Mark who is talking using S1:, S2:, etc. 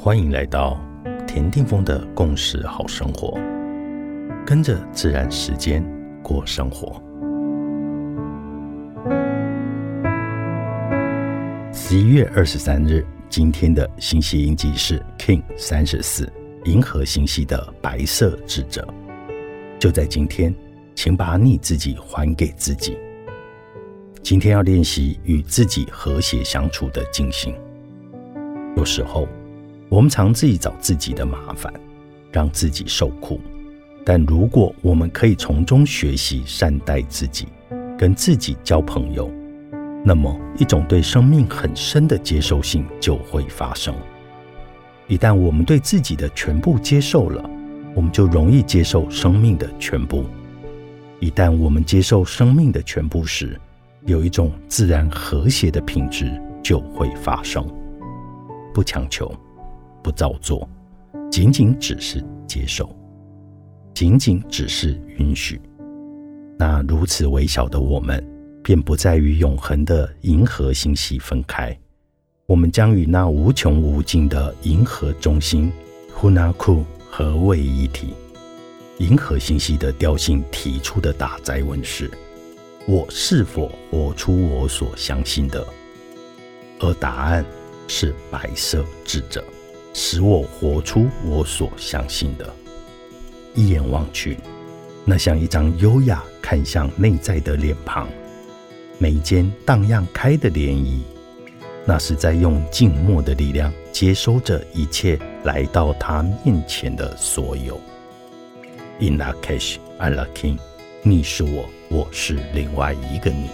S1: 欢迎来到田定峰的共识好生活，跟着自然时间过生活。十一月二十三日，今天的星系印记是 King 三十四，银河星系的白色智者。就在今天，请把你自己还给自己。今天要练习与自己和谐相处的静心。有时候。我们常自己找自己的麻烦，让自己受苦。但如果我们可以从中学习善待自己，跟自己交朋友，那么一种对生命很深的接受性就会发生。一旦我们对自己的全部接受了，我们就容易接受生命的全部。一旦我们接受生命的全部时，有一种自然和谐的品质就会发生。不强求。不造作，仅仅只是接受，仅仅只是允许。那如此微小的我们，便不再与永恒的银河星系分开。我们将与那无穷无尽的银河中心 Hunaku 合为一体。银河星系的调性提出的大灾问是：我是否活出我所相信的？而答案是白色智者。使我活出我所相信的。一眼望去，那像一张优雅看向内在的脸庞，眉间荡漾开的涟漪，那是在用静默的力量接收着一切来到他面前的所有。In la cash, I la king，你是我，我是另外一个你。